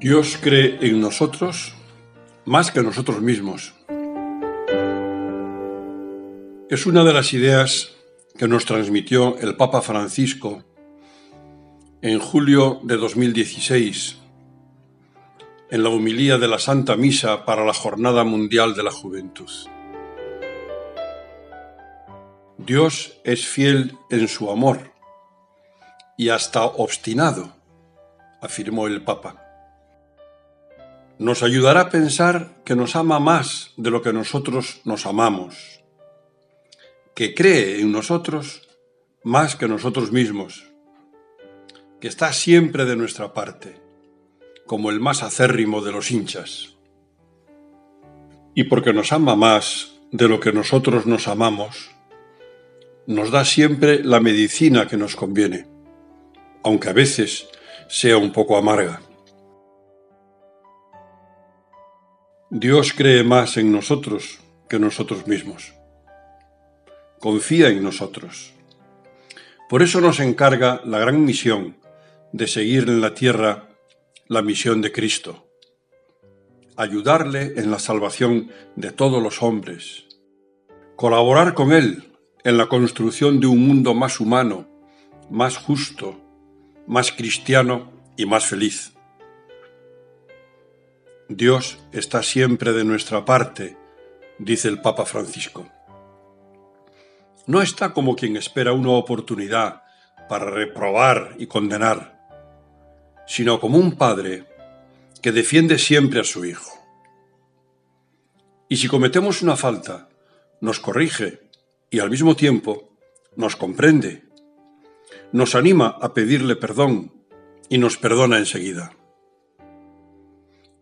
Dios cree en nosotros más que nosotros mismos. Es una de las ideas que nos transmitió el Papa Francisco en julio de 2016 en la humilía de la Santa Misa para la Jornada Mundial de la Juventud. Dios es fiel en su amor y hasta obstinado, afirmó el Papa nos ayudará a pensar que nos ama más de lo que nosotros nos amamos, que cree en nosotros más que nosotros mismos, que está siempre de nuestra parte, como el más acérrimo de los hinchas. Y porque nos ama más de lo que nosotros nos amamos, nos da siempre la medicina que nos conviene, aunque a veces sea un poco amarga. Dios cree más en nosotros que nosotros mismos. Confía en nosotros. Por eso nos encarga la gran misión de seguir en la tierra la misión de Cristo. Ayudarle en la salvación de todos los hombres. Colaborar con Él en la construcción de un mundo más humano, más justo, más cristiano y más feliz. Dios está siempre de nuestra parte, dice el Papa Francisco. No está como quien espera una oportunidad para reprobar y condenar, sino como un padre que defiende siempre a su hijo. Y si cometemos una falta, nos corrige y al mismo tiempo nos comprende, nos anima a pedirle perdón y nos perdona enseguida.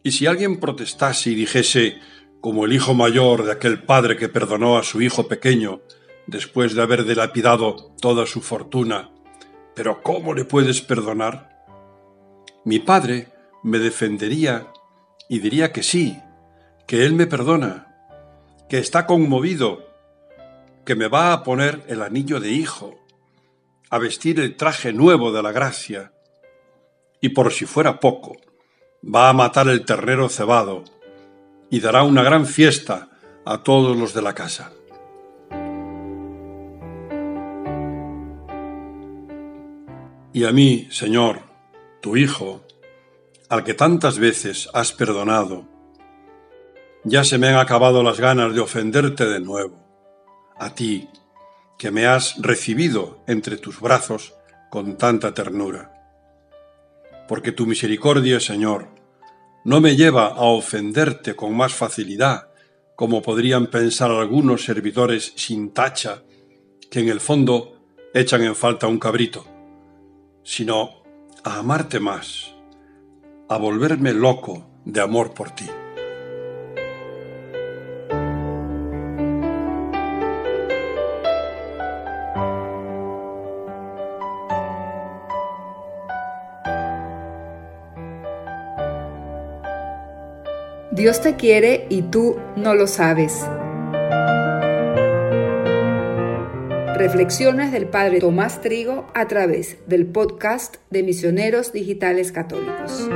Y si alguien protestase y dijese, como el hijo mayor de aquel padre que perdonó a su hijo pequeño después de haber dilapidado toda su fortuna, pero ¿cómo le puedes perdonar? Mi padre me defendería y diría que sí, que él me perdona, que está conmovido, que me va a poner el anillo de hijo, a vestir el traje nuevo de la gracia, y por si fuera poco, va a matar el ternero cebado y dará una gran fiesta a todos los de la casa. Y a mí, Señor, tu Hijo, al que tantas veces has perdonado, ya se me han acabado las ganas de ofenderte de nuevo, a ti, que me has recibido entre tus brazos con tanta ternura porque tu misericordia, Señor, no me lleva a ofenderte con más facilidad, como podrían pensar algunos servidores sin tacha, que en el fondo echan en falta un cabrito, sino a amarte más, a volverme loco de amor por ti. Dios te quiere y tú no lo sabes. Reflexiones del Padre Tomás Trigo a través del podcast de Misioneros Digitales Católicos.